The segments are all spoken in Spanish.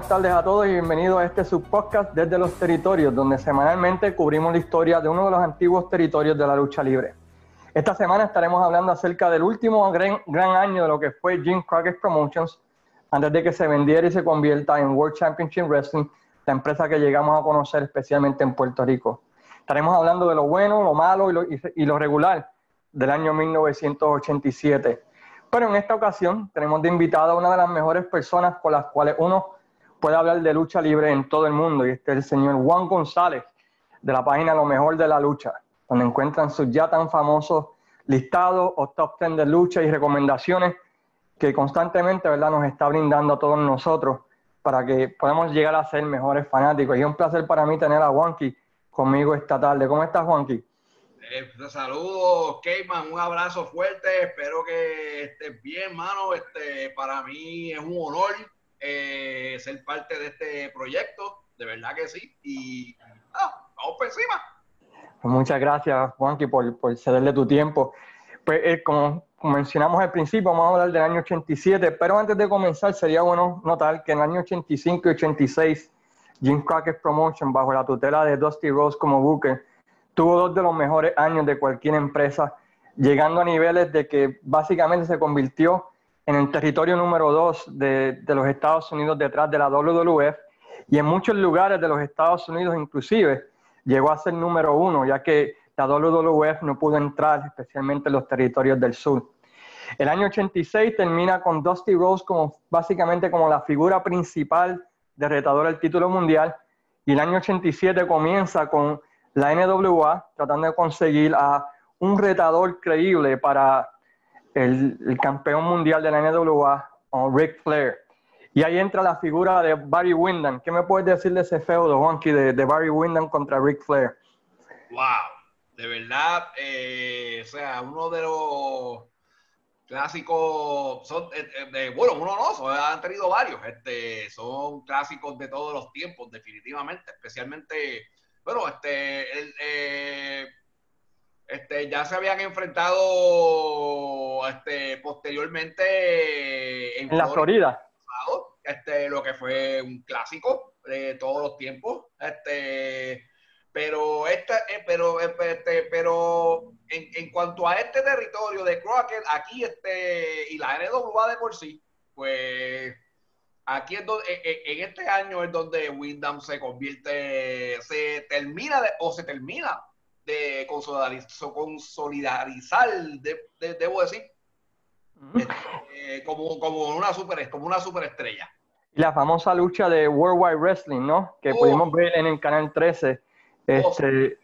Buenas tardes a todos y bienvenidos a este subpodcast desde los territorios, donde semanalmente cubrimos la historia de uno de los antiguos territorios de la lucha libre. Esta semana estaremos hablando acerca del último gran, gran año de lo que fue Jim Crockett Promotions, antes de que se vendiera y se convierta en World Championship Wrestling, la empresa que llegamos a conocer especialmente en Puerto Rico. Estaremos hablando de lo bueno, lo malo y lo, y lo regular del año 1987. Pero en esta ocasión tenemos de invitada a una de las mejores personas con las cuales uno puede hablar de lucha libre en todo el mundo, y este es el señor Juan González, de la página Lo Mejor de la Lucha, donde encuentran sus ya tan famosos listados o top 10 de lucha y recomendaciones que constantemente ¿verdad? nos está brindando a todos nosotros para que podamos llegar a ser mejores fanáticos. Y es un placer para mí tener a Juanqui conmigo esta tarde. ¿Cómo estás, Juanqui? Eh, saludos, Keyman, un abrazo fuerte, espero que estés bien, mano. Este, para mí es un honor eh, ser parte de este proyecto, de verdad que sí. Y ah, vamos por encima. Pues muchas gracias, Juanqui, por, por cederle tu tiempo. Pues eh, como mencionamos al principio, vamos a hablar del año 87, pero antes de comenzar sería bueno notar que en el año 85 y 86, Jim Crockett Promotion, bajo la tutela de Dusty Rose como Booker, tuvo dos de los mejores años de cualquier empresa, llegando a niveles de que básicamente se convirtió en el territorio número dos de, de los Estados Unidos detrás de la WWF y en muchos lugares de los Estados Unidos inclusive llegó a ser número uno, ya que la WWF no pudo entrar, especialmente en los territorios del sur. El año 86 termina con Dusty Rose como básicamente como la figura principal de retador al título mundial y el año 87 comienza con la NWA tratando de conseguir a un retador creíble para el, campeón mundial de la NWA, Rick Flair. Y ahí entra la figura de Barry Windham. ¿Qué me puedes decir de ese feudo, Juanqui, de, de Barry Windham contra Rick Flair? ¡Wow! De verdad, eh, o sea, uno de los clásicos, son, eh, eh, bueno, uno no, han tenido varios, este, son clásicos de todos los tiempos, definitivamente, especialmente bueno, este, eh, este, ya se habían enfrentado este, posteriormente en, la Florida. Este, lo que fue un clásico de todos los tiempos. Este, pero este, eh, pero, eh, este, pero en, en, cuanto a este territorio de Crockett, aquí este, y la NWA de por sí, pues aquí es donde, e, e, en este año es donde Wyndham se convierte, se termina de, o se termina de consolidarizar, debo decir, este, como, como, una super, como una superestrella. La famosa lucha de Worldwide Wrestling, ¿no? Que oh. pudimos ver en el canal 13. Este,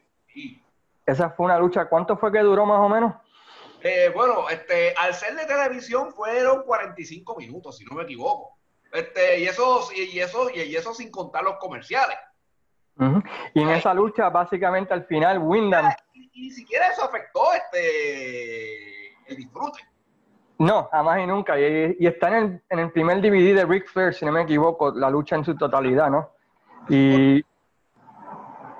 Esa fue una lucha, ¿cuánto fue que duró más o menos? Eh, bueno, este, al ser de televisión fueron 45 minutos, si no me equivoco. Este, y eso, y eso, y eso sin contar los comerciales. Y en esa lucha, básicamente al final, Wyndham. Y, ni siquiera eso afectó este el disfrute. No, jamás y nunca. Y, está en el, en el, primer DVD de Ric Flair, si no me equivoco, la lucha en su totalidad, ¿no? Y,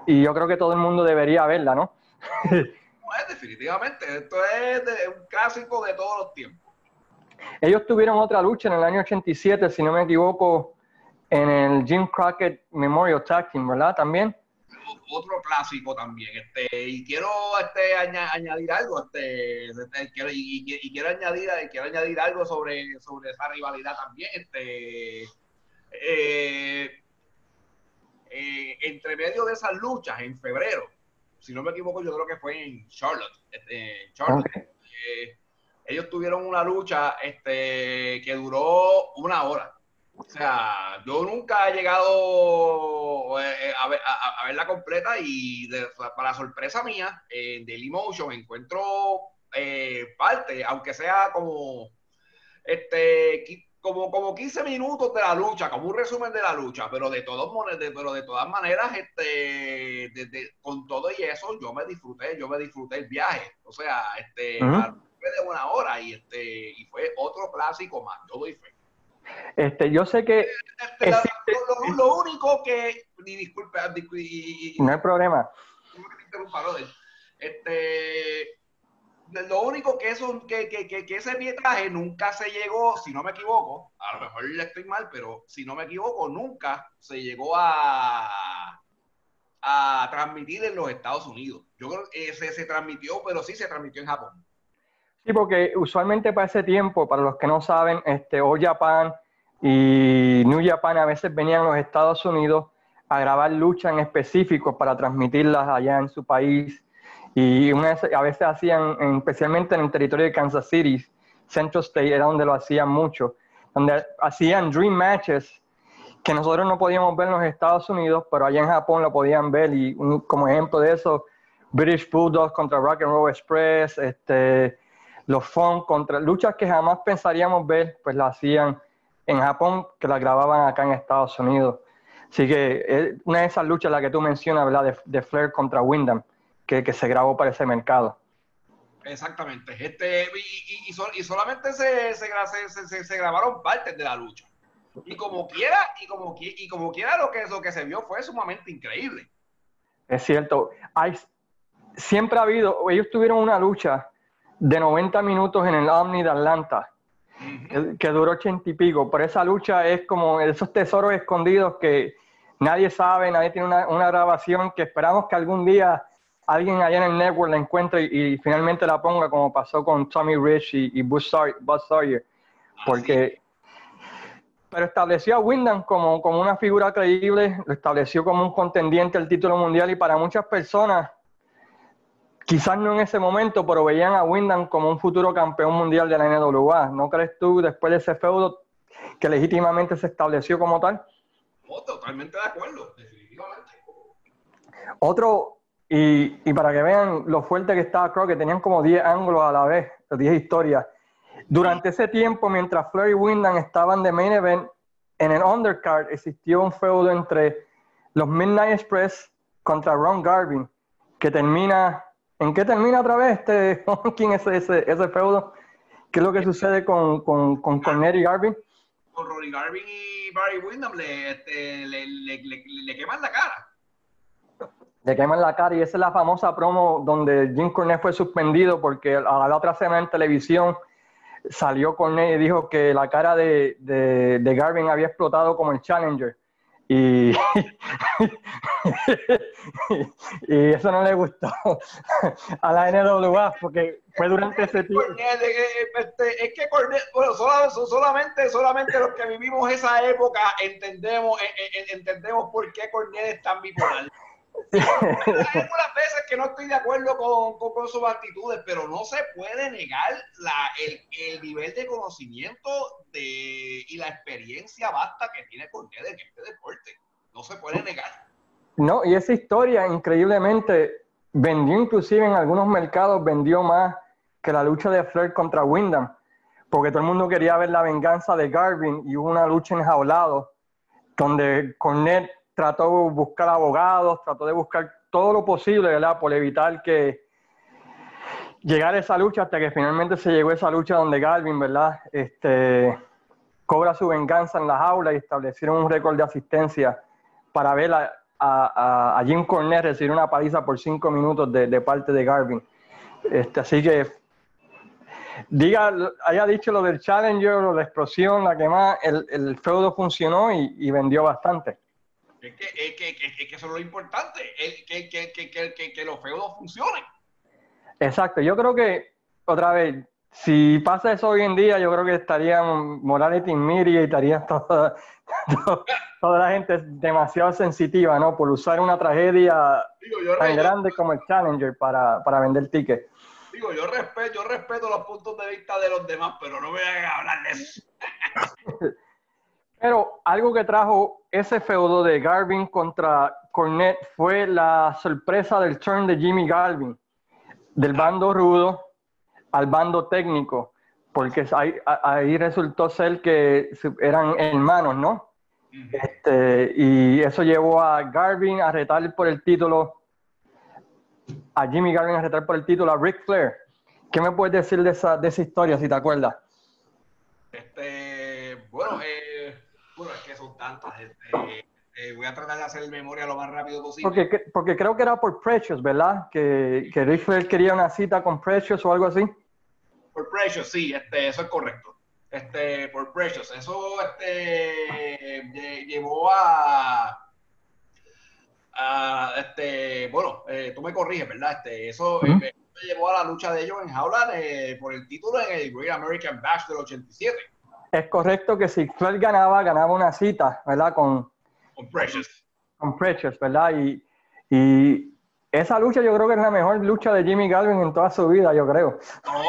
y yo creo que todo el mundo debería verla, ¿no? pues definitivamente. Esto es un clásico de todos los tiempos. Ellos tuvieron otra lucha en el año 87, si no me equivoco, en el Jim Crockett Memorial Tag Team, ¿verdad? También. Otro clásico también. Este, y quiero este, añadir algo, este, este quiero, y, quiero añadir, quiero añadir algo sobre, sobre esa rivalidad también. Este, eh, eh, entre medio de esas luchas, en febrero, si no me equivoco, yo creo que fue en Charlotte. Este, Charlotte eh, ellos tuvieron una lucha este, que duró una hora. O sea, yo nunca he llegado eh, a, ver, a, verla completa y para sorpresa mía, en Dailymotion encuentro eh, parte, aunque sea como, este, como, como 15 minutos de la lucha, como un resumen de la lucha, pero de, todos, pero de todas maneras, este, con todo y eso, yo me disfruté, yo me disfruté el viaje. O sea, este, de una hora y este y fue otro clásico más, yo doy fe. Este, yo sé que este, lo, único que ni disculpe, no hay problema. Este lo único que, eso, que, que, que, ese pietaje nunca se llegó, si no me equivoco, a lo mejor le estoy mal, pero si no me equivoco, nunca se llegó a, a transmitir en los Estados Unidos. Yo creo que se, se transmitió, pero sí se transmitió en Japón. Sí, porque usualmente para ese tiempo, para los que no saben, este, All Japan y New Japan a veces venían a los Estados Unidos a grabar luchas en específico para transmitirlas allá en su país. Y a veces hacían, especialmente en el territorio de Kansas City, Central State era donde lo hacían mucho, donde hacían dream matches que nosotros no podíamos ver en los Estados Unidos, pero allá en Japón lo podían ver. Y como ejemplo de eso, British Bulldogs contra Rock and Roll Express, este, los Funk contra luchas que jamás pensaríamos ver, pues las hacían en Japón, que las grababan acá en Estados Unidos. Así que es una de esas luchas, la que tú mencionas, ¿verdad? De, Flair contra Wyndham, que, que, se grabó para ese mercado. Exactamente. Este, y, y, solamente se, se, se, grabaron partes de la lucha. Y como quiera, y como, y como quiera lo que, lo que se vio fue sumamente increíble. Es cierto. Hay, siempre ha habido, ellos tuvieron una lucha de 90 minutos en el Omni de Atlanta, que, duró 80 y pico. Pero esa lucha es como esos tesoros escondidos que nadie sabe, nadie tiene una, grabación que esperamos que algún día alguien allá en el network la encuentre y, finalmente la ponga, como pasó con Tommy Rich y, Buzz, Sawyer. Porque. Pero estableció a Wyndham como, como una figura creíble, lo estableció como un contendiente al título mundial y para muchas personas quizás no en ese momento, pero veían a Wyndham como un futuro campeón mundial de la NWA. ¿No crees tú, después de ese feudo, que legítimamente se estableció como tal? Oh, totalmente de acuerdo, definitivamente. Otro, y, y, para que vean lo fuerte que estaba creo que tenían como 10 ángulos a la vez, 10 historias. Durante ese tiempo, mientras Flair y Wyndham estaban de main event, en el undercard existió un feudo entre los Midnight Express contra Ron Garvin, que termina ¿En qué termina otra vez este quién es ese, ese feudo? ¿Qué es lo que sucede con, con, con, y Garvin? Con Rory Garvin y Barry Windham le, este, le, le, le, queman la cara. Le queman la cara y esa es la famosa promo donde Jim Cornette fue suspendido porque a la otra semana en televisión salió Cornette y dijo que la cara de, de, de Garvin había explotado como el Challenger y, y eso no le gustó a la NWA porque fue durante ese tiempo. Este, es que bueno, solamente, solamente los que vivimos esa época entendemos, entendemos por qué Cornel es tan bipolar. Hay algunas veces que no estoy de acuerdo con, con, sus actitudes, pero no se puede negar la, el, el, nivel de conocimiento de, y la experiencia vasta que tiene Cornel en este deporte. No se puede negar. No, y esa historia increíblemente vendió inclusive en algunos mercados, vendió más que la lucha de Flair contra Wyndham, porque todo el mundo quería ver la venganza de Garvin y hubo una lucha enjaulado donde Cornette trató de buscar abogados, trató de buscar todo lo posible, ¿verdad? Por evitar que llegara esa lucha hasta que finalmente se llegó esa lucha donde Garvin, ¿verdad? Este, cobra su venganza en las aulas y establecieron un récord de asistencia para ver a, a, a Jim Cornette recibir una paliza por cinco minutos de, de parte de Garvin. Este, así que diga, haya dicho lo del Challenger, o la explosión, la que más, el, el feudo funcionó y vendió bastante. Es que, es que, es que eso es lo importante, es que, que, que, los feudos funcionen. Exacto, yo creo que, otra vez, si pasa eso hoy en día, yo creo que estarían Morales y Miri y estaría toda, toda, la gente demasiado sensitiva, ¿no? Por usar una tragedia tan grande como el Challenger para, para vender tickets. Digo, yo respeto, yo respeto los puntos de vista de los demás, pero no voy a hablar de eso. Pero algo que trajo ese feudo de Garvin contra Cornette fue la sorpresa del turn de Jimmy Garvin, del bando rudo al bando técnico, porque ahí, resultó ser que eran hermanos, ¿no? Este, y eso llevó a Garvin a retar por el título, a Jimmy Garvin a retar por el título a Ric Flair. ¿Qué me puedes decir de esa, de esa historia, si te acuerdas? Este, bueno, eh, bueno, es que son tantas. Este, Eh, voy a tratar de hacer memoria lo más rápido posible. Porque, porque creo que era por Precious, ¿verdad? Que, que Flair quería una cita con Precious o algo así. Por Precious, sí, este, eso es correcto. Este, por Precious. Eso este, llevó a, a, este, bueno, eh, tú me corriges, ¿verdad? Este, eso eh, llevó a la lucha de ellos en jaula por el título en el Great American Bash del 87. Es correcto que si Flair ganaba, ganaba una cita, ¿verdad? Con, con Precious. Con Precious, ¿verdad? Y, y esa lucha yo creo que es la mejor lucha de Jimmy Galvin en toda su vida, yo creo. No,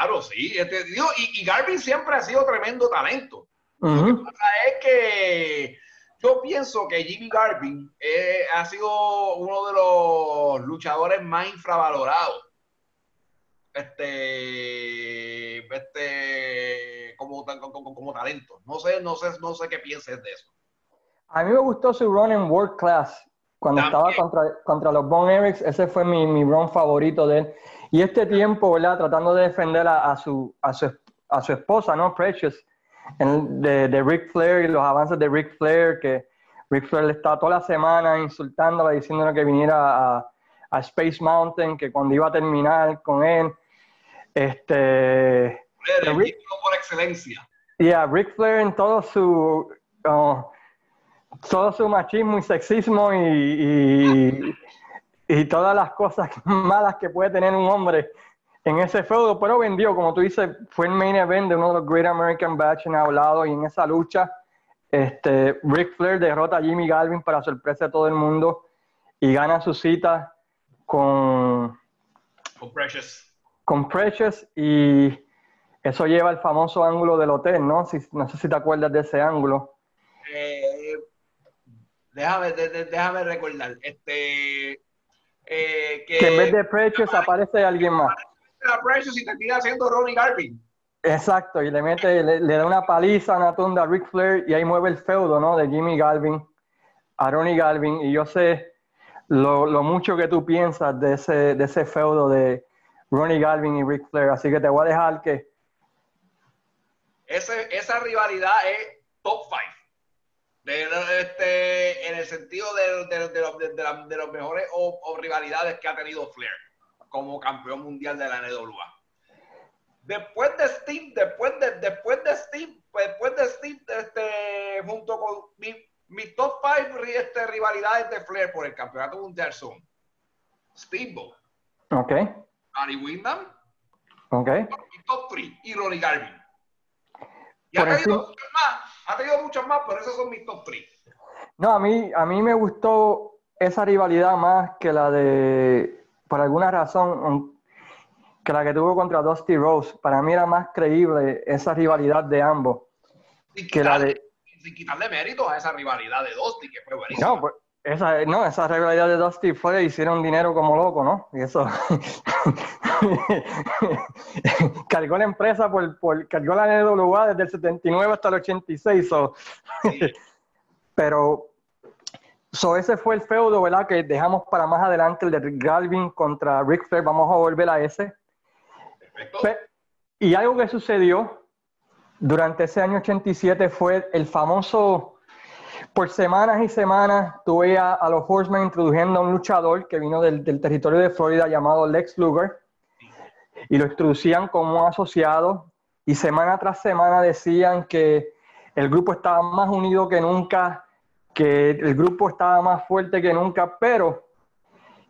claro, sí. Este, y, y, Garvin siempre ha sido tremendo talento. Lo que pasa es que yo pienso que Jimmy Garvin eh, ha sido uno de los luchadores más infravalorados. Este, este, como, como, como, talento. No sé, no sé, no sé qué pienses de eso. A mí me gustó su run en World Class. Cuando estaba contra, contra los Bon Erics, ese fue mi, mi run favorito de él. Y este tiempo, ¿verdad? Tratando de defender a, su, a, su, a su esposa, ¿no? Precious, de, de Ric Flair y los avances de Ric Flair, que Ric Flair le estaba toda la semana insultándola, diciéndole que viniera a, a Space Mountain, que cuando iba a terminar con él. Este. El Rick, por excelencia. Yeah, Ric Flair en todo su. Todo su machismo y sexismo y, y, todas las cosas malas que puede tener un hombre en ese feudo, pero vendió, como tú dices, fue el main event de uno de los Great American Batch en hablado y en esa lucha, este, Ric Flair derrota a Jimmy Galvin para sorpresa de todo el mundo y gana su cita con, con Precious. Con Precious y eso lleva al famoso ángulo del hotel, ¿no? Si, no sé si te acuerdas de ese ángulo. Eh, déjame, déjame recordar. Este, eh, que, en vez de Precious aparece alguien más. A Precious y termina haciendo Ronnie Garvin. Exacto, y le mete, le, da una paliza, una tunda a Ric Flair y ahí mueve el feudo, ¿no? De Jimmy Galvin a Ronnie Galvin. Y yo sé lo, lo mucho que tú piensas de ese, de ese feudo de Ronnie Galvin y Ric Flair. Así que te voy a dejar que. Ese, esa rivalidad es top 5 este, en el sentido de, de, de, de los mejores o, rivalidades que ha tenido Flair como campeón mundial de la NWA. Después de Steve, después de, después de Steve, después de Steve, este, junto con mi, mi top 5 este, rivalidades de Flair por el campeonato mundial son Steamboat, ok, Barry Windham, ok, mi top 3 y Ronnie Garvin. Y ha tenido, muchas más, ha tenido muchas más, pero esos son mis top 3. No, a mí, a mí me gustó esa rivalidad más que la de, por alguna razón, que la que tuvo contra Dusty Rose. Para mí era más creíble esa rivalidad de ambos. Sin que la de... Sin quitarle mérito a esa rivalidad de Dusty, que fue buenísima. No, pues, esa, no, esa rivalidad de Dusty fue, hicieron dinero como loco, ¿no? Y eso. cargó la empresa por, por, cargó la NWA desde el 79 hasta el 86. Pero, so ese fue el feudo, ¿verdad? Que dejamos para más adelante, el de Galvin contra Rick Flair. Vamos a volver a ese. y algo que sucedió durante ese año 87 fue el famoso por semanas y semanas tuve a, los Horsemen introduciendo a un luchador que vino del, territorio de Florida llamado Lex Luger y lo introducían como un asociado y semana tras semana decían que el grupo estaba más unido que nunca, que el grupo estaba más fuerte que nunca, pero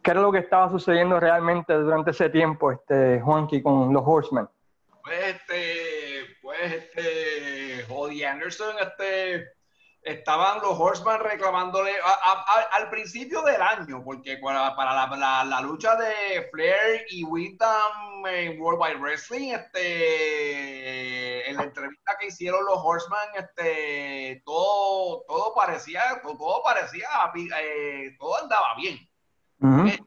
¿qué era lo que estaba sucediendo realmente durante ese tiempo, este Juanqui, con los Horsemen? Pues este, pues este, Jody Anderson, este estaban los Horsemen reclamándole al principio del año, porque para, la, la, lucha de Flair y Windham en World Wide Wrestling, este, en la entrevista que hicieron los Horsemen, este, todo, todo parecía, todo, parecía, eh, todo andaba bien. Eh,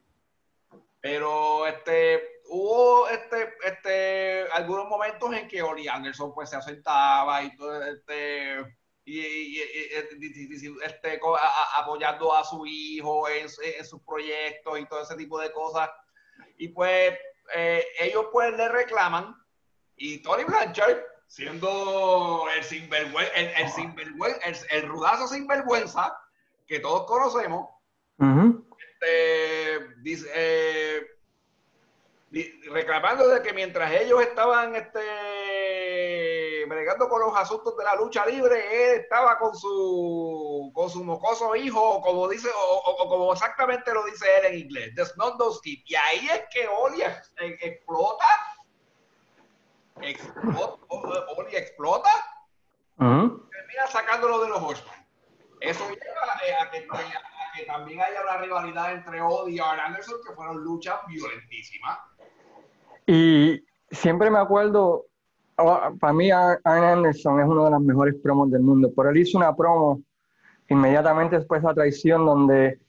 pero este, hubo este, este, algunos momentos en que Oli Anderson pues se asentaba y todo este y, este, apoyando a su hijo en, sus proyectos y todo ese tipo de cosas. Y pues eh, ellos pues le reclaman y Tony Blanchard, siendo el sinvergüenza, el, el, el, el rudazo sinvergüenza, que todos conocemos. este, dice, eh, reclamando de que mientras ellos estaban este, bregando con los asuntos de la lucha libre, él estaba con su, con su mocoso hijo, como dice, o, como exactamente lo dice él en inglés, The Snowdowski. Y ahí es que Oli explota, explota, Oli explota, termina sacándolo de los Horsemen. Eso lleva eh, a que, a que también haya una rivalidad entre Oli y Arn Anderson, que fueron luchas violentísimas. Y siempre me acuerdo, para mí Arn Anderson es uno de los mejores promos del mundo, pero él hizo una promo inmediatamente después de la traición donde,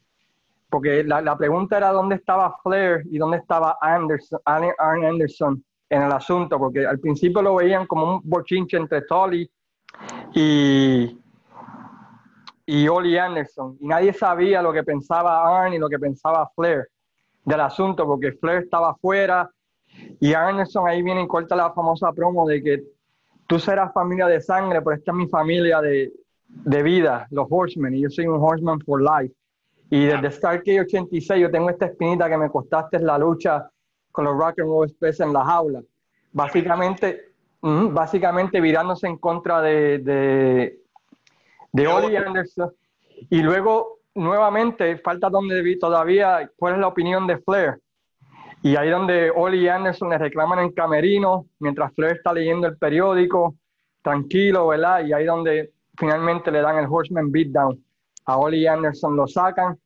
porque la, pregunta era dónde estaba Flair y dónde estaba Anderson, Arn Anderson en el asunto, porque al principio lo veían como un bochinche entre Tully y, y Oli Anderson, y nadie sabía lo que pensaba Arn y lo que pensaba Flair del asunto, porque Flair estaba afuera y Anderson ahí viene y corta la famosa promo de que tú serás familia de sangre, pero esta es mi familia de, de vida, los Horsemen, y yo soy un Horseman for life. Y desde Starkey 86 yo tengo esta espinita que me costaste la lucha con los Rock and Roll Express en la jaula. Básicamente, básicamente virándose en contra de, de, de Oli Anderson. Y luego, nuevamente, falta donde vi todavía cuál es la opinión de Flair. Y ahí donde Oli y Anderson le reclaman en camerino, mientras Flair está leyendo el periódico, tranquilo, ¿verdad? Y ahí donde finalmente le dan el Horseman Beatdown. A Oli y Anderson lo sacan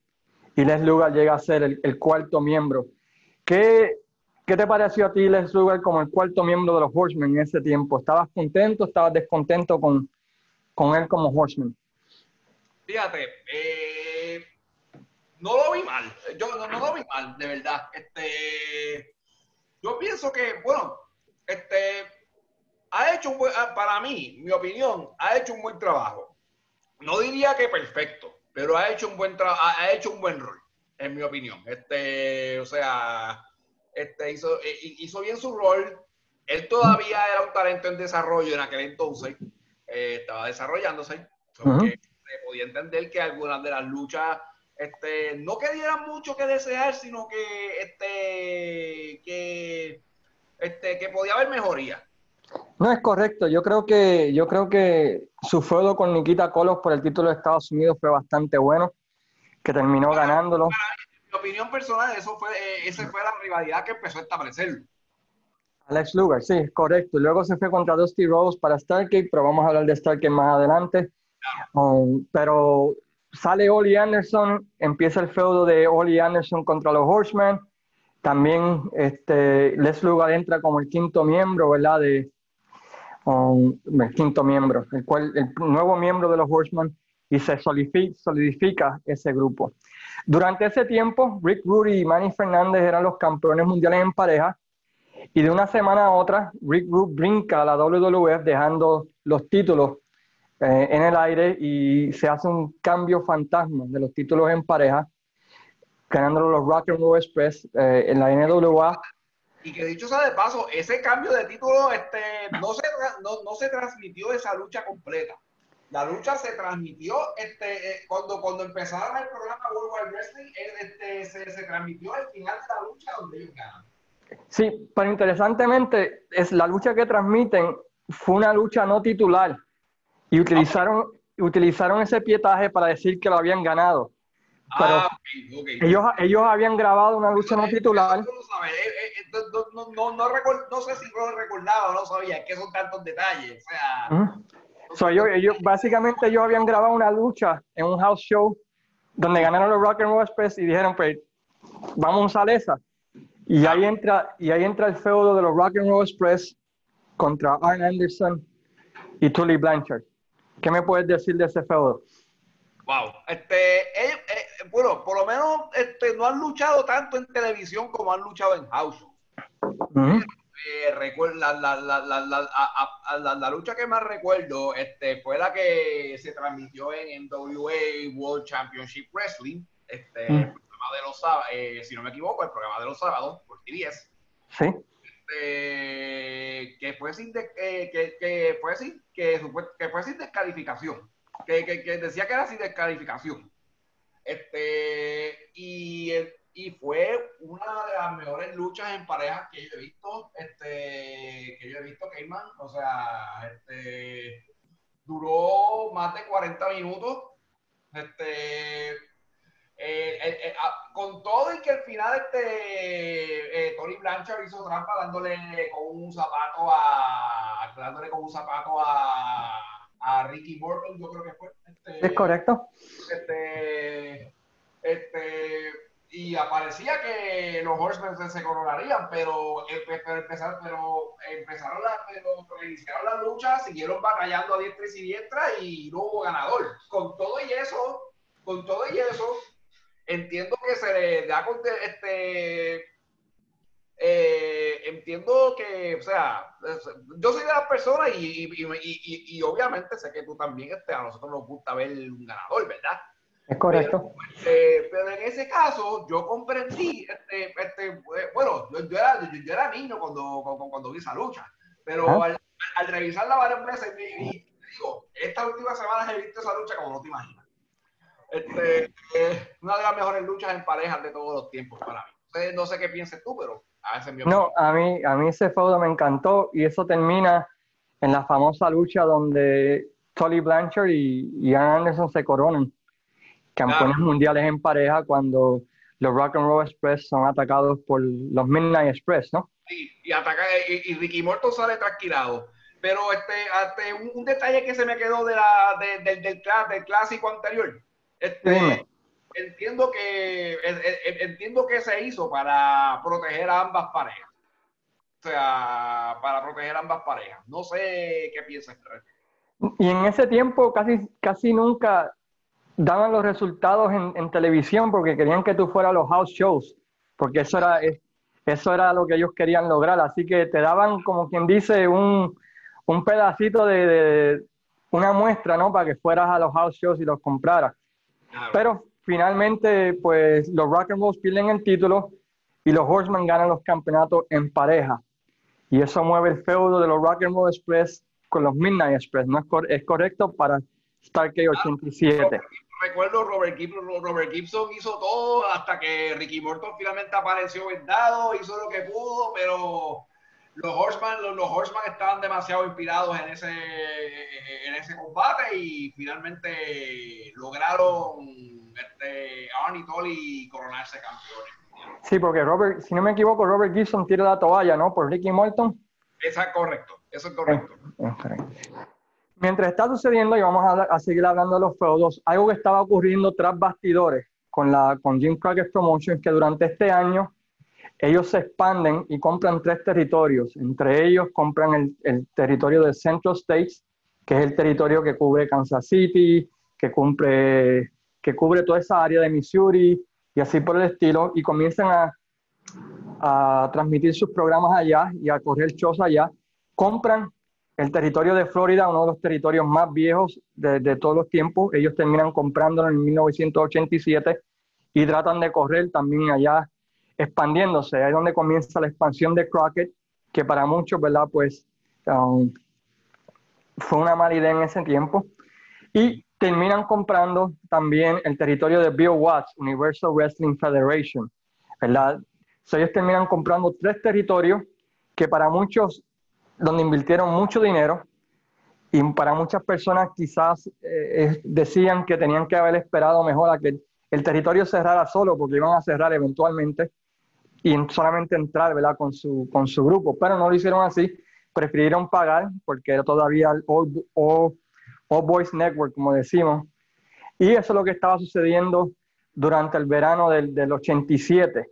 y Les Lugar llega a ser el, cuarto miembro. ¿Qué, ¿Qué, te pareció a ti, Les Lugar, como el cuarto miembro de los Horsemen en ese tiempo? ¿Estabas contento, estabas descontento con, con él como Horseman? Fíjate, eh, no lo vi mal. Yo no, lo vi mal, de verdad. Este, yo pienso que, bueno, este, ha hecho un buen, para mí, mi opinión, ha hecho un buen trabajo. No diría que perfecto, pero ha hecho un buen trabajo, ha hecho un buen rol, en mi opinión. Este, o sea, este hizo, eh, hizo bien su rol. Él todavía era un talento en desarrollo en aquel entonces. Eh, estaba desarrollándose. Se podía entender que algunas de las luchas este, no que dieran mucho que desear, sino que, este, que, este, que podía haber mejoría. No es correcto. Yo creo que, yo creo que su feudo con Nikita Colos por el título de Estados Unidos fue bastante bueno, que terminó ganándolo. En mi opinión personal, eso fue, eh, esa fue la rivalidad que empezó a establecer. Alex Lugar, sí, correcto. Luego se fue contra Dusty Rose para Stargate, pero vamos a hablar de Stargate más adelante. Um, pero sale Oli Anderson, empieza el feudo de Oli Anderson contra los Horsemen. También este, Les Lugar entra como el quinto miembro, ¿verdad? De, um, el quinto miembro, el, cual, el nuevo miembro de los Horsemen y se solidifica, ese grupo. Durante ese tiempo, Rick Rudy y Manny Fernández eran los campeones mundiales en pareja y de una semana a otra, Rick Rude brinca a la WWF dejando los títulos eh, en el aire y se hace un cambio fantasma de los títulos en pareja, ganándolo los Rock and Roll Express eh, en la NWA. Y que dicho sea de paso, ese cambio de título este, no, se, no, no se transmitió esa lucha completa. La lucha se transmitió este, eh, cuando, cuando empezaron el programa World Wide Wrestling, este, se, se, transmitió el final de la lucha donde ellos ganan. Sí, pero interesantemente, es la lucha que transmiten fue una lucha no titular. Y utilizaron, utilizaron ese pietaje para decir que lo habían ganado. Pero ah, Ellos, ellos habían grabado una lucha no titular. No, sé si lo recordaba o no sabía, que son tantos detalles. O sea, ellos, básicamente ellos habían grabado una lucha en un house show donde ganaron los Rock and Roll Express y dijeron, pues, vamos a usar esa. Y ahí entra, y ahí entra el feudo de los Rock and Roll Express contra Arn Anderson y Tully Blanchard. ¿Qué me puedes decir de ese feudo? Wow, este, eh, bueno, por lo menos este, no han luchado tanto en televisión como han luchado en house. la, la, lucha que más recuerdo este, fue la que se transmitió en WA World Championship Wrestling, este, el programa de los sábados, eh, si no me equivoco, el programa de los sábados por TBS. Sí. Este, que fue sin eh, que, que, fue sin que, que fue descalificación que, que, decía que era sin descalificación Este, y, y fue una de las mejores luchas en parejas que yo he visto, este, que yo he visto, Cayman. O sea, este, duró más de 40 minutos. Este, eh, eh, eh, ah, con todo y que al final este Tony Blanchard hizo trampa dándole con un zapato a dándole con un zapato a, a Ricky Morton, yo creo que fue. Este, es correcto. Este, este, y aparecía que los Horsemen se, coronarían, pero, empezaron, pero empezaron la, pero iniciaron las luchas, siguieron batallando a diestra y siniestra y no hubo ganador. Con todo y eso, con todo y eso, entiendo que se le da este eh, entiendo que, o sea, yo soy de las personas y, y, y, obviamente sé que tú también, este, a nosotros nos gusta ver un ganador, ¿verdad? Es correcto. Pero, pero en ese caso, yo comprendí, este, este, bueno, yo, yo, era, yo, era niño cuando, cuando, cuando, vi esa lucha, pero al, al, revisarla varias veces, digo, estas últimas semanas he visto esa lucha como no te imaginas. Este, una de las mejores luchas en parejas de todos los tiempos para mí. No sé qué pienses tú, pero a No, a mí, a mí ese feudo me encantó y eso termina en la famosa lucha donde Tolly Blanchard y Ian Anderson se coronan campeones mundiales en pareja cuando los Rock and Roll Express son atacados por los Midnight Express, ¿no? Sí, y, ataca, y, Ricky Morton sale tranquilado. Pero este, un, detalle que se me quedó de la, del, del clásico anterior. Este, entiendo que entiendo que se hizo para proteger a ambas parejas. O sea, para proteger a ambas parejas. No sé qué piensas. Y en ese tiempo casi, casi nunca daban los resultados en, televisión porque querían que tú fueras a los house shows, porque eso era, eso era lo que ellos querían lograr. Así que te daban, como quien dice, un, un pedacito de, de, una muestra, ¿no? Para que fueras a los house shows y los compraras. Pero finalmente, pues los Rock and Rolls pierden el título y los Horsemen ganan los campeonatos en pareja. Y eso mueve el feudo de los Rock and Roll Express con los Midnight Express. ¿No es, es correcto para Starkey 87? recuerdo Robert Gibson, Robert Gibson hizo todo hasta que Ricky Morton finalmente apareció vendado, hizo lo que pudo, pero los Horseman, los, Horseman estaban demasiado inspirados en ese, en ese combate y finalmente lograron este, Arnie Tolly coronarse campeones. Sí, porque Robert, si no me equivoco, Robert Gibson tira la toalla, ¿no? Por Ricky Morton. Eso es correcto, eso es correcto. Mientras está sucediendo, y vamos a, a, seguir hablando de los feudos, algo que estaba ocurriendo tras bastidores con, la, con Jim Crockett Promotions, que durante este año ellos se expanden y compran tres territorios. Entre ellos compran el, territorio de Central States, que es el territorio que cubre Kansas City, que, cumple, que cubre toda esa área de Missouri y así por el estilo, y comienzan a, a transmitir sus programas allá y a correr shows allá. Compran el territorio de Florida, uno de los territorios más viejos de, de todos los tiempos. Ellos terminan comprándolo en 1987 y tratan de correr también allá expandiéndose. Ahí es donde comienza la expansión de Crockett, que para muchos, ¿verdad? Pues um, fue una mala idea en ese tiempo. Y terminan comprando también el territorio de Bill Watts, Universal Wrestling Federation, ¿verdad? ellos terminan comprando tres territorios que para muchos, donde invirtieron mucho dinero, y para muchas personas quizás eh, decían que tenían que haber esperado mejor a que el territorio cerrara solo, porque iban a cerrar eventualmente, y solamente entrar ¿verdad? Con, su, con su grupo, pero no lo hicieron así, prefirieron pagar porque era todavía el All, Boys Network, como decimos, y eso es lo que estaba sucediendo durante el verano del, del 87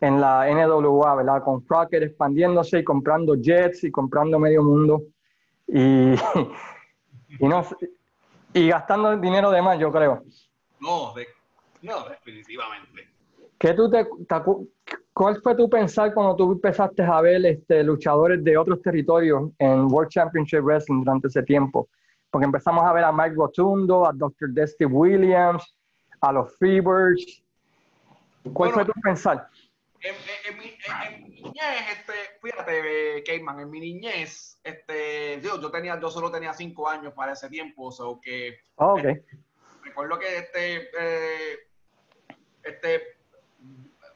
en la NWA, ¿verdad? Con Crockett expandiéndose y comprando jets y comprando medio mundo y, y, no, y gastando dinero de más, yo creo. No, no definitivamente. ¿Qué tú te, ¿Cuál fue tu pensar cuando tú empezaste a ver este, luchadores de otros territorios en World Championship Wrestling durante ese tiempo? Porque empezamos a ver a Mike Rotundo, a Dr. Dusty Williams, a los Freebirds. ¿Cuál fue tu pensar? En, mi, niñez, este, fíjate, Cayman, en mi niñez, este, yo, yo, tenía, yo solo tenía cinco años para ese tiempo, o sea, que... Oh, okay. recuerdo que este, eh, este,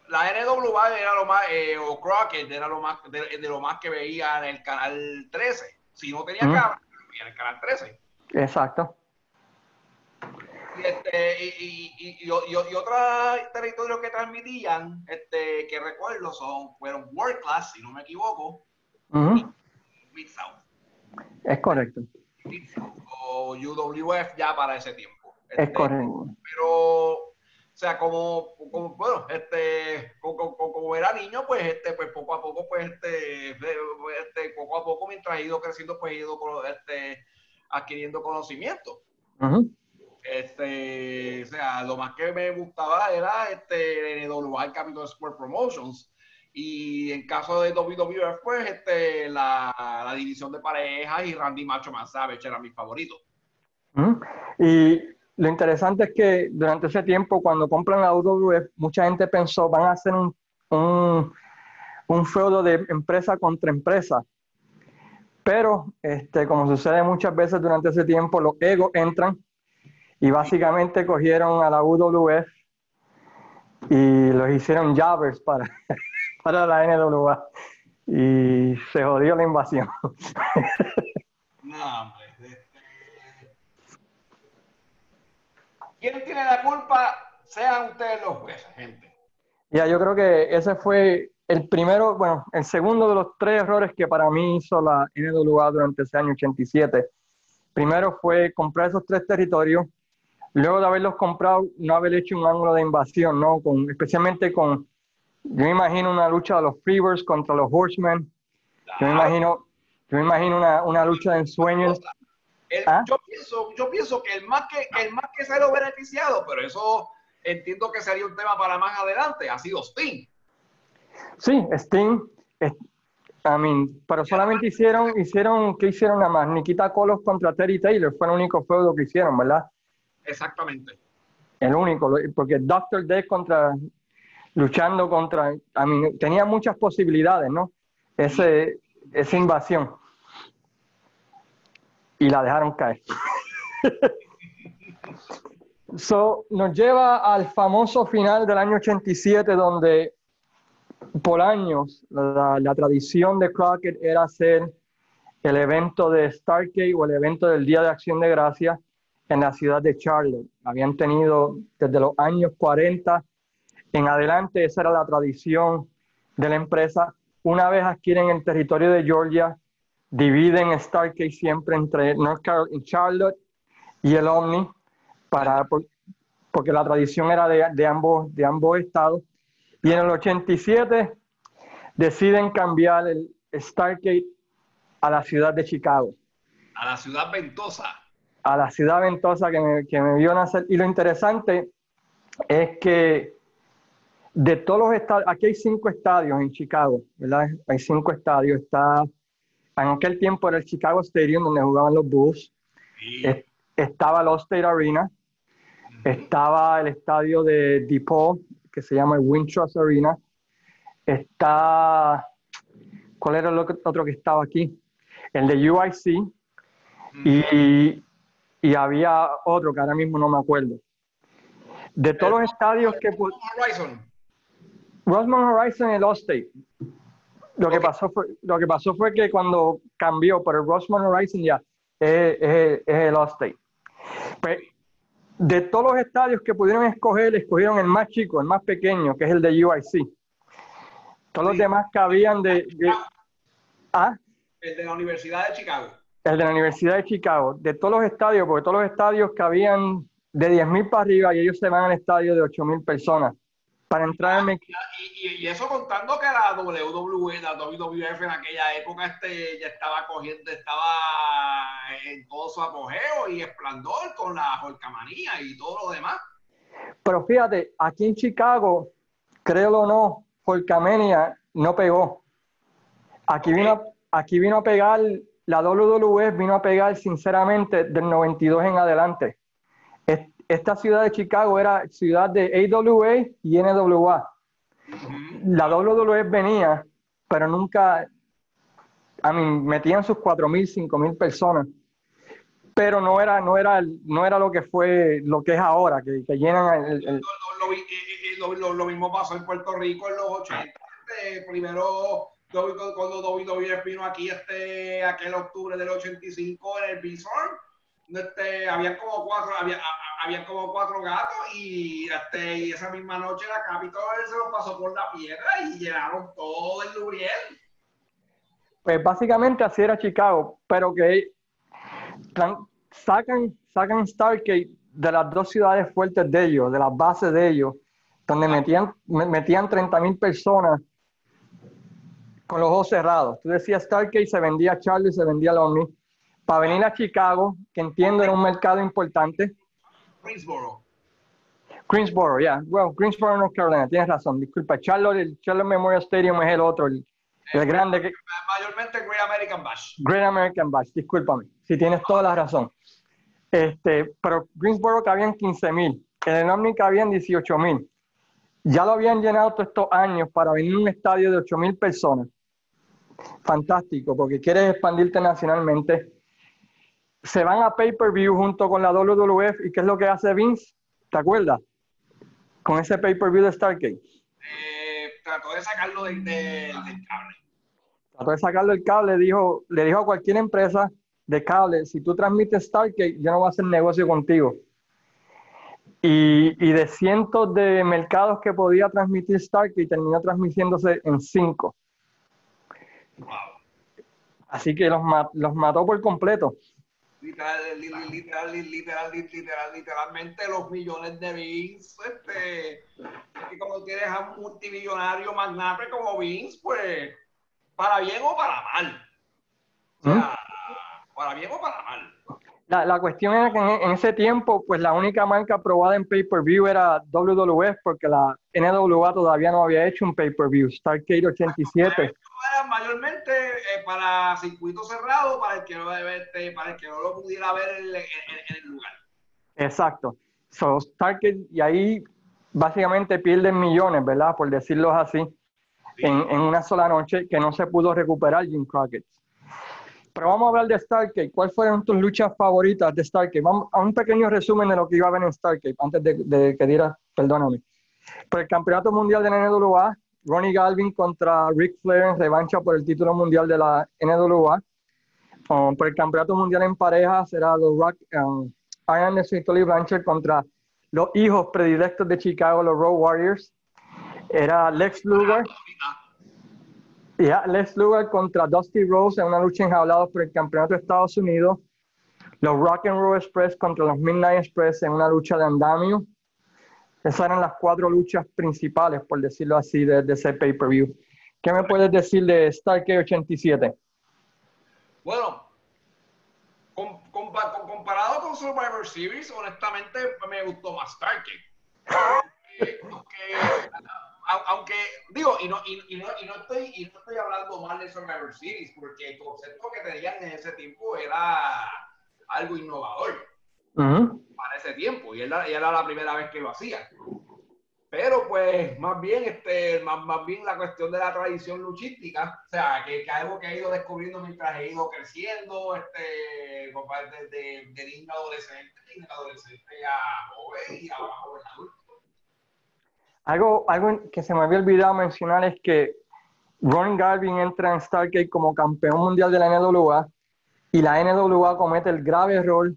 la NWA era lo más, eh, o Crockett era lo más, de, lo más que veía en el canal 13. Si no tenía cámara, veía en el canal 13. Exacto. Y, este, y, y, y, otros territorios que transmitían, este, que recuerdo, son, fueron World Class, si no me equivoco, Mid South. Es correcto. O UWF ya para ese tiempo. es este, correcto. Pero o sea, como, como bueno, este, como, como, era niño, pues, este, pues poco a poco, pues, este, este, poco a poco, mientras he ido creciendo, pues he ido, este, adquiriendo conocimiento. Este, o sea, lo más que me gustaba era este NWA Capital Sport Promotions. Y en caso de WWF, pues, este, la, la división de parejas y Randy Macho Man Savage era mi favorito. Y lo interesante es que durante ese tiempo, cuando compran la UWF, mucha gente pensó, van a hacer un, un, feudo de empresa contra empresa. Pero, este, como sucede muchas veces durante ese tiempo, los egos entran y básicamente cogieron a la UWF y los hicieron jobbers para, para la NWA. Y se jodió la invasión. No, hombre. ¿Quién tiene la culpa? Sean ustedes los jueces, gente. Ya, yo creo que ese fue el primero, bueno, el segundo de los tres errores que para mí hizo la NWA durante ese año 87. Primero fue comprar esos tres territorios, luego de haberlos comprado, no haber hecho un ángulo de invasión, ¿no? Con, especialmente con, yo me imagino una lucha de los Freebirds contra los Horsemen. Yo me imagino, yo me imagino una, una lucha de ensueños ¿Ah? yo, pienso, yo pienso que el más que, el más que se lo beneficiado, pero eso entiendo que sería un tema para más adelante, ha sido Sting. Sí, Sting, I mean, pero solamente hicieron, hicieron, ¿qué hicieron nada más? Nikita Kolos contra Terry Taylor, fue el único feudo que hicieron, ¿verdad? Exactamente. El único, porque Dr. Death contra, luchando contra, I mean, tenía muchas posibilidades, ¿no? Ese, esa invasión y la dejaron caer. so, nos lleva al famoso final del año 87, donde por años la, tradición de Crockett era hacer el evento de Stargate o el evento del Día de Acción de Gracia en la ciudad de Charlotte. Habían tenido desde los años 40 en adelante, esa era la tradición de la empresa. Una vez adquieren el territorio de Georgia, dividen Stargate siempre entre North Carolina, Charlotte y el Omni, para, porque la tradición era de, ambos, de ambos estados. Y en el 87 deciden cambiar el Stargate a la ciudad de Chicago. A la ciudad ventosa. A la ciudad ventosa que me, que me vio nacer. Y lo interesante es que de todos los estadios, aquí hay cinco estadios en Chicago, ¿verdad? Hay cinco estadios. Está en aquel tiempo era el Chicago Stadium donde jugaban los Bulls. estaba el State Arena. Estaba el estadio de DePaul, que se llama el Wintrust Arena. Está. ¿Cuál era el otro que estaba aquí? El de UIC. y, y, había otro que ahora mismo no me acuerdo. De todos los estadios que. Horizon. Rosman Horizon y el Allstate. Lo, que pasó fue, lo que pasó fue que cuando cambió por el Rosman Horizon ya es, el Allstate. Pues, de todos los estadios que pudieron escoger, escogieron el más chico, el más pequeño, que es el de UIC. Todos los demás cabían de... ¿Ah? El de la Universidad de Chicago. El de la Universidad de Chicago. De todos los estadios, porque todos los estadios cabían de 10.000 para arriba y ellos se van al estadio de 8.000 personas para entrar en y, eso contando que la WWE, la WWF en aquella época este, ya estaba cogiendo, estaba en todo su apogeo y esplendor con la holcamanía y todo lo demás. Pero fíjate, aquí en Chicago, créelo o no, holcamania no pegó. Aquí, vino, aquí vino a pegar, la WWF vino a pegar sinceramente del 92 en adelante esta ciudad de Chicago era ciudad de AWA y NWA. La WWE venía, pero nunca, a mí, metían sus 4.000, 5.000 personas. Pero no era, no, era, no era lo que fue, lo que es ahora, que, llenan el, lo, mismo pasó en Puerto Rico en los 80. Este, primero, cuando WWE vino aquí este, aquel octubre del 85 en el Bison, este, había como cuatro, había, había como cuatro gatos y, este, y esa misma noche la Capitol se lo pasó por la piedra y llenaron todo el Luriel. Pues básicamente así era Chicago, pero que sacan, sacan Stargate de las dos ciudades fuertes de ellos, de las bases de ellos, donde metían, metían 30 mil personas con los ojos cerrados. Tú decías Stargate, se vendía Charlie, se vendía Lonnie. Para venir a Chicago, que entiendo era un mercado importante. Greensboro. Greensboro, ya. Yeah. Well, Greensboro, North Carolina, tienes razón. Disculpa, Charlotte, el Charlotte Memorial Stadium es el otro, el, el grande. Que... Mayormente Great American Bash. Great American Bash, discúlpame. Si tienes toda la razón. Este, pero Greensboro cabían 15 mil, en el Omni cabían 18 mil. Ya lo habían llenado todos estos años para venir a un estadio de 8 mil personas. Fantástico, porque quieres expandirte nacionalmente. Se van a pay-per-view junto con la WWF. ¿Y qué es lo que hace Vince? ¿Te acuerdas? Con ese pay-per-view de Stargate. Eh, trató de sacarlo del, del, cable. Trató de sacarlo del cable. Dijo, le dijo a cualquier empresa de cable, si tú transmites Stargate, yo no voy a hacer negocio contigo. Y, y, de cientos de mercados que podía transmitir Stargate, terminó transmitiéndose en cinco. Así que los, los mató por completo. Literal, literal, literal, literal, literal, literalmente los millones de Vince, este, y como tienes a un multimillonario magnate como Vince, pues, para bien o para mal. O sea, ¿Mm? para bien o para mal. La, la cuestión era que en, ese tiempo, pues la única marca aprobada en pay-per-view era WWF, porque la NWA todavía no había hecho un pay-per-view, Starcade 87. Mayormente eh, para circuito cerrado, para el que no, este, para el que no lo pudiera ver en, el lugar. Exacto. So, Starcade, y ahí básicamente pierden millones, ¿verdad? Por decirlo así, en, en, una sola noche que no se pudo recuperar Jim Crockett. Pero vamos a hablar de Stargate. ¿Cuáles fueron tus luchas favoritas de Stargate? Vamos a un pequeño resumen de lo que iba a ver en antes de, que diera, perdóname. Por el Campeonato Mundial de la NWA, Ronnie Galvin contra Rick Flair en revancha por el título mundial de la NWA. Um, por el Campeonato Mundial en parejas era los Rock, um, Iron y Tolly Blanchard contra los hijos predilectos de Chicago, los Road Warriors. Era Lex Luger ya, Les Luger contra Dusty Rose en una lucha enjaulada por el campeonato de Estados Unidos. Los Rock and Roll Express contra los Midnight Express en una lucha de andamio. Esas eran las cuatro luchas principales, por decirlo así, de, ese pay-per-view. ¿Qué me puedes decir de Stargate 87? Bueno, comparado con Survivor Series, honestamente me gustó más Stargate. aunque digo, y no, y, no, y, no estoy, y no estoy hablando mal de Survivor Series, porque el concepto que tenían en ese tiempo era algo innovador para ese tiempo, y era, era, la primera vez que lo hacían. Pero pues más bien, este, más, más bien la cuestión de la tradición luchística, o sea, que, que algo que he ido descubriendo mientras he ido creciendo, este, de, de, niño adolescente, niño adolescente a joven y ahora joven adulto algo, algo que se me había olvidado mencionar es que Ron Garvin entra en Stargate como campeón mundial de la NWA y la NWA comete el grave error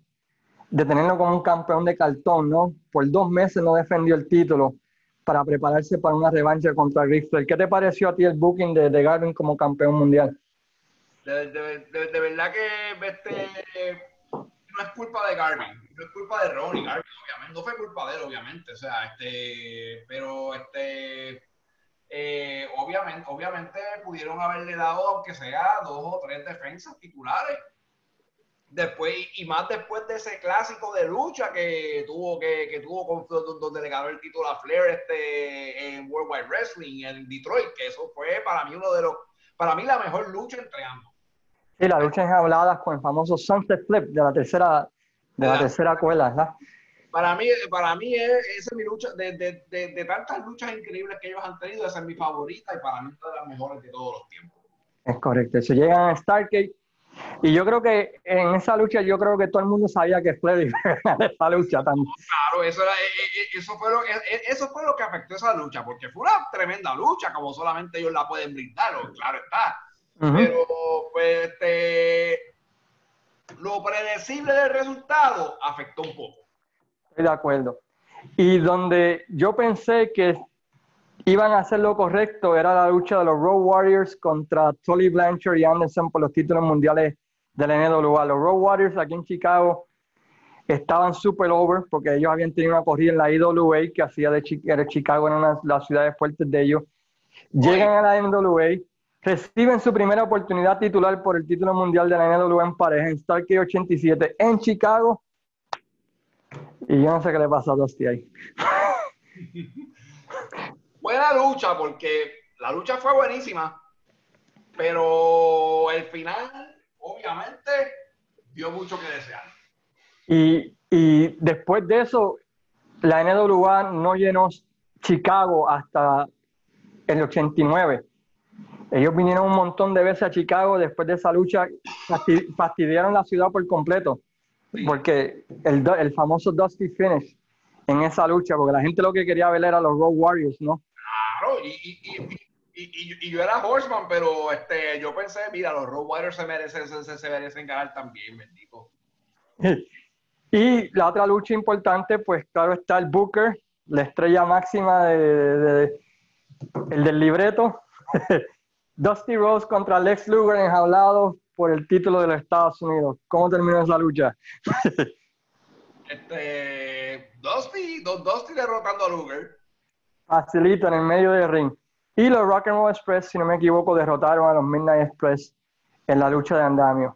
de tenerlo como un campeón de cartón, ¿no? Por dos meses no defendió el título para prepararse para una revancha contra Rick ¿Qué te pareció a ti el booking de, de Garvin como campeón mundial? De, de verdad que este, no es culpa de Garvin, no es culpa de Ronnie Garvin, obviamente, no fue culpa de él, obviamente, o sea, este, pero este, eh, obviamente, obviamente pudieron haberle dado, aunque sea dos o tres defensas titulares. Después, y más después de ese clásico de lucha que tuvo que, que tuvo con, donde le ganó el título a Flair este, en World Wide Wrestling en Detroit, que eso fue para mí uno de los, para mí la mejor lucha entre ambos. Sí, la lucha habladas con el famoso Sunset Flip de la tercera, de la, tercera cuela, ¿verdad? Para mí, para mí es, esa es mi lucha, de, de, de, tantas luchas increíbles que ellos han tenido, esa es mi favorita y para mí es una de las mejores de todos los tiempos. Es correcto. Se llegan a Stargate Y yo creo que en esa lucha, yo creo que todo el mundo sabía que Flair iba a ganar esa lucha también. Claro, eso, era, eh, eh, eso, fue lo, eh, eso fue lo que afectó esa lucha, porque fue una tremenda lucha, como solamente ellos la pueden brindar, claro está. Pero, pues, este, lo predecible del resultado afectó un poco. Estoy de acuerdo. Y donde yo pensé que iban a hacer lo correcto era la lucha de los Road Warriors contra Tully Blanchard y Anderson por los títulos mundiales de la NWA. Los Road Warriors aquí en Chicago estaban super over porque ellos habían tenido una corrida en la IWA que hacía de Chicago en una de las ciudades fuertes de ellos. Llegan a la NWA, reciben su primera oportunidad titular por el título mundial de la NWA en pareja en Starkey 87 en Chicago. Y yo no sé qué le pasó a Dusty ahí. buena lucha porque la lucha fue buenísima, pero el final, obviamente, dio mucho que desear. Y, después de eso, la NWA no llenó Chicago hasta el 89. Ellos vinieron un montón de veces a Chicago después de esa lucha, fastidiaron la ciudad por completo, porque el, el famoso Dusty Finish en esa lucha, porque la gente lo que quería ver era los Road Warriors, ¿no? y, yo era Horseman, pero este, yo pensé, mira, los Road Warriors se merecen, se, merecen ganar también, bendito. Y la otra lucha importante, pues claro está el Booker, la estrella máxima de, el del libreto. Dusty Rose contra Lex Luger enjaulado por el título de los Estados Unidos. ¿Cómo terminó esa lucha? este, Dusty, Dusty derrotando a Luger facilito en el medio del ring. Y los Rock and Roll Express, si no me equivoco, derrotaron a los Midnight Express en la lucha de andamio.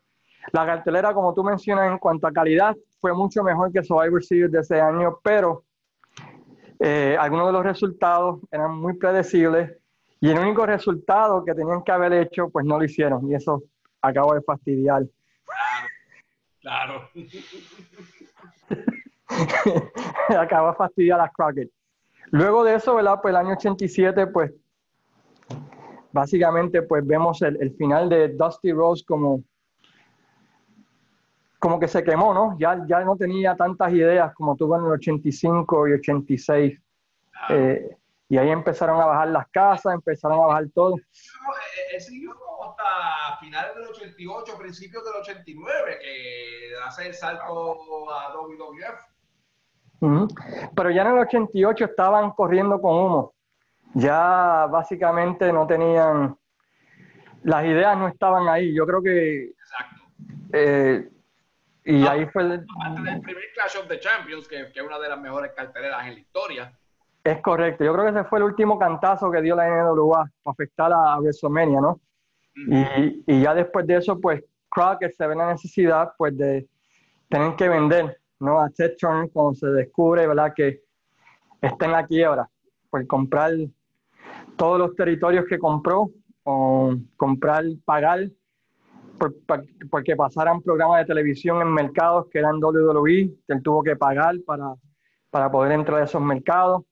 La cartelera, como tú mencionas, en cuanto a calidad, fue mucho mejor que Survivor Series de ese año, pero eh, algunos de los resultados eran muy predecibles y el único resultado que tenían que haber hecho, pues no lo hicieron y eso acabó de fastidiar. Claro. acabó de fastidiar a Crockett. Luego de eso, ¿verdad? Pues el año 87, pues básicamente pues vemos el, final de Dusty Rose como, como que se quemó, ¿no? Ya, ya no tenía tantas ideas como tuvo en el 85 y 86. Eh, y ahí empezaron a bajar las casas, empezaron a bajar todo. Él siguió hasta finales del 88, principios del 89, que hace el salto a WWF. Pero ya en el 88 estaban corriendo con humo. Ya básicamente no tenían, las ideas no estaban ahí. Yo creo que... Exacto. Eh, y ahí fue... El, del primer Clash of the Champions, que, es una de las mejores carteleras en la historia. Es correcto. Yo creo que ese fue el último cantazo que dio la NWA para afectar a, WrestleMania, ¿no? y, y, ya después de eso, pues Crockett se ve la necesidad, pues, de tener que vender ¿no? A Ted Turner cuando se descubre, ¿verdad? Que está en la quiebra por comprar todos los territorios que compró, o comprar, pagar, porque pasaran programas de televisión en mercados que eran WWE, que él tuvo que pagar para, para poder entrar a esos mercados.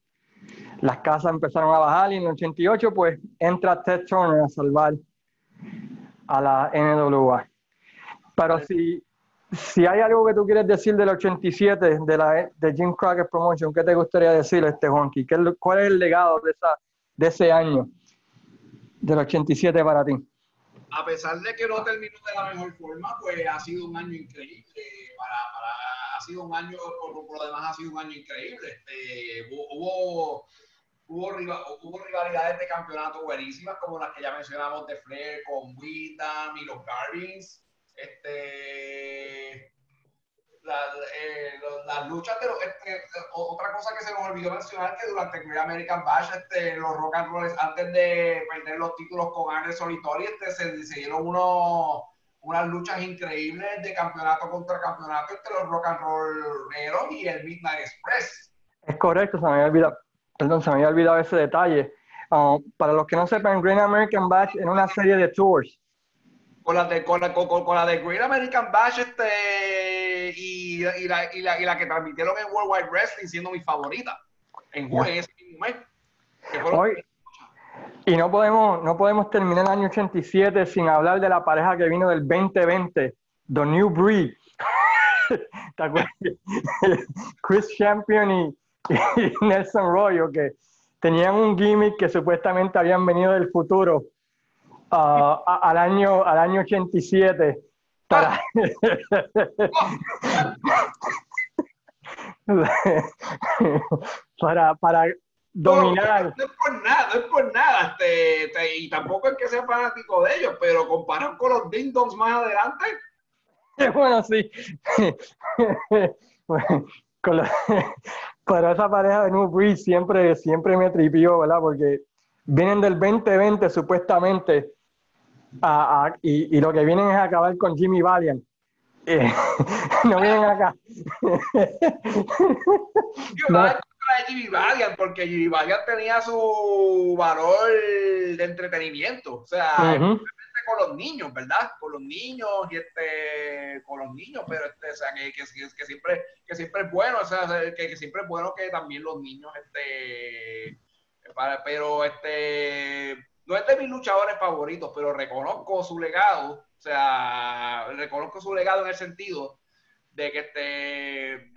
Las casas empezaron a bajar y en el 88 pues entra Ted Turner a salvar a la NWA. Pero si, si hay algo que tú quieres decir del 87, de, la, de Jim Crockett Promotion, ¿qué te gustaría decir, este Juanqui? ¿Cuál es el legado de, esa, de ese año, del 87 para ti? A pesar de que no terminó de la mejor forma, pues ha sido un año increíble. Para, ha sido un año, por, lo demás, ha sido un año increíble. Este, hubo, hubo, hubo, rivalidades de campeonato buenísimas, como las que ya mencionamos de Flair con Wita y los este, eh, las luchas, pero este, otra cosa que se nos olvidó mencionar que durante el American Bash, este, los Rock and Roll, antes de perder los títulos con Anderson y Tori, este, se, se dieron unos unas luchas increíbles de campeonato contra campeonato entre los Rock and Roll y el Midnight Express. Es correcto, se me había olvidado, perdón, se me había olvidado ese detalle. Ah, para los que no sepan, Great American Bash en una serie de tours con la de, con la, con, la de Great American Bash este, y, y, la, y, la, y la que transmitieron en World Wide Wrestling siendo mi favorita en, ese mismo mes. Y no podemos, no podemos terminar el año 87 sin hablar de la pareja que vino del 2020, The New Breed. ¿Te acuerdas? Chris Champion y, Nelson Royo, que tenían un gimmick que supuestamente habían venido del futuro uh, al, año, al año 87 para, para, para dominar. No, es por nada, no es por nada, este, y tampoco es que sea fanático de ellos, pero comparan con los Ding Dongs más adelante. Bueno, sí. con pero esa pareja de New Breed siempre, siempre me tripió, ¿verdad? Porque vienen del 2020 supuestamente y, y, lo que vienen es acabar con Jimmy Valiant. Eh, no vienen acá. Jimmy Valiant, porque Jimmy Valiant tenía su valor de entretenimiento, o sea, con los niños, ¿verdad? Con los niños y este, con los niños, pero este, o sea, que, que, que siempre, que siempre es bueno, o sea, que, siempre es bueno que también los niños, este, para, pero este, no es de mis luchadores favoritos, pero reconozco su legado, o sea, reconozco su legado en el sentido de que este,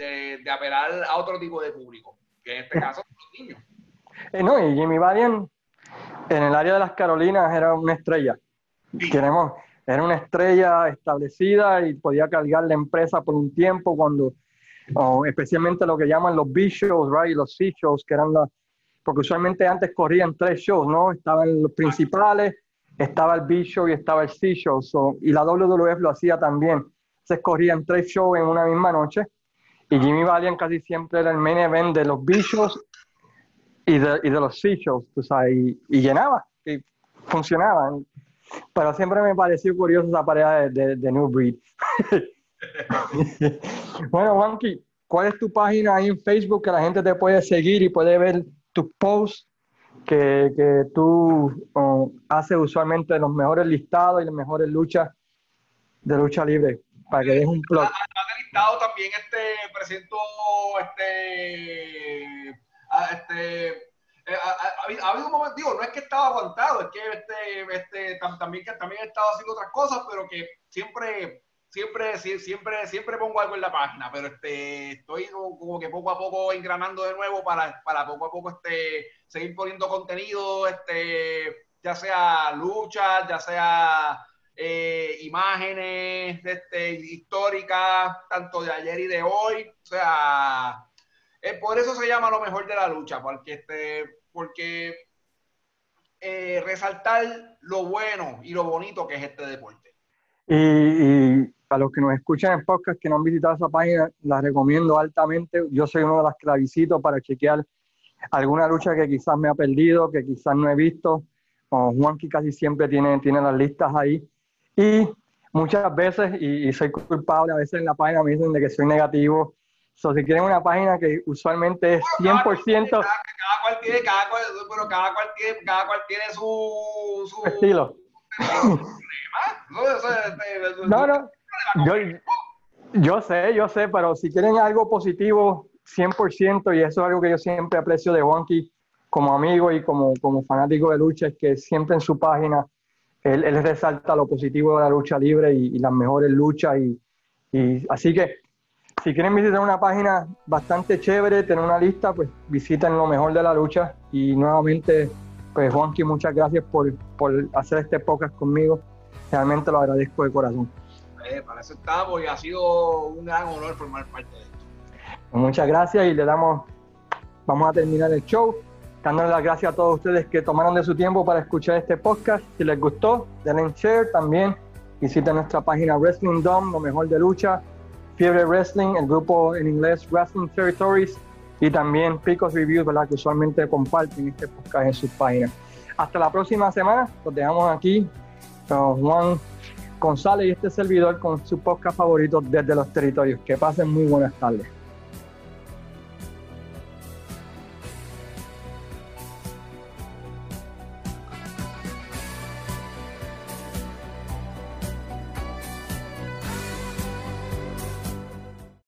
de, de apelar a otro tipo de público que en este caso son los niños. Eh, no, y Jimmy Valiant en el área de las Carolinas era una estrella. Queremos, era una estrella establecida y podía cargar la empresa por un tiempo cuando, especialmente lo que llaman los B-shows, right? los C-shows, que eran las, porque usualmente antes corrían tres shows, ¿no? Estaban los principales, estaba el B-show y estaba el C-show, y la WWF lo hacía también. Se corrían tres shows en una misma noche y Jimmy Valiant casi siempre era el main event de los bichos y de, y de los Seashells, tú sabes, y, llenaba, y funcionaba. Pero siempre me pareció curioso esa pareja de, de, New Breed. bueno, Juanqui, ¿cuál es tu página ahí en Facebook que la gente te puede seguir y puede ver tus posts que, que tú haces usualmente los mejores listados y las mejores luchas de lucha libre? Para que dejes un plot también este, presento este, este eh, ha, habido un momento, digo, no es que estaba aguantado, es que este, este, también, que también he estado haciendo otras cosas, pero que siempre, siempre, siempre, siempre pongo algo en la página, pero este, estoy como que poco a poco engranando de nuevo para, para poco a poco este, seguir poniendo contenido, este, ya sea lucha, ya sea eh, imágenes este, históricas, tanto de ayer y de hoy. O sea, eh, por eso se llama lo mejor de la lucha, porque, este, porque eh, resaltar lo bueno y lo bonito que es este deporte. A los que nos escuchan en podcast que no han visitado esa página, la recomiendo altamente. Yo soy uno de las que la visito para chequear alguna lucha que quizás me ha perdido, que quizás no he visto. Juan que casi siempre tiene, tiene las listas ahí. Y muchas veces, y, soy culpable, a veces en la página me dicen de que soy negativo. So, si quieren una página que usualmente es 100%... Cada, cual tiene, cada cual, pero cada cual tiene, cada cual tiene su, su estilo. no, no. Yo, yo sé, yo sé, pero si quieren algo positivo, 100%, y eso es algo que yo siempre aprecio de Wonky como amigo y como, como fanático de lucha, es que siempre en su página él, resalta lo positivo de la lucha libre y, las mejores luchas. Y, así que si quieren visitar una página bastante chévere, tener una lista, pues visiten lo mejor de la lucha. Y nuevamente, pues Juanqui, muchas gracias por, por hacer este podcast conmigo. Realmente lo agradezco de corazón. Eh, para eso estamos y ha sido un gran honor formar parte de esto. Muchas gracias y le damos, vamos a terminar el show dándole las gracias a todos ustedes que tomaron de su tiempo para escuchar este podcast. Si les gustó, denle share también. Visiten nuestra página Wrestling Dome, lo mejor de lucha, Fiebre Wrestling, el grupo en inglés Wrestling Territories y también Picos Reviews, ¿verdad? que usualmente comparten este podcast en sus páginas. Hasta la próxima semana, los dejamos aquí Juan González y este servidor con su podcast favorito desde los territorios. Que pasen muy buenas tardes.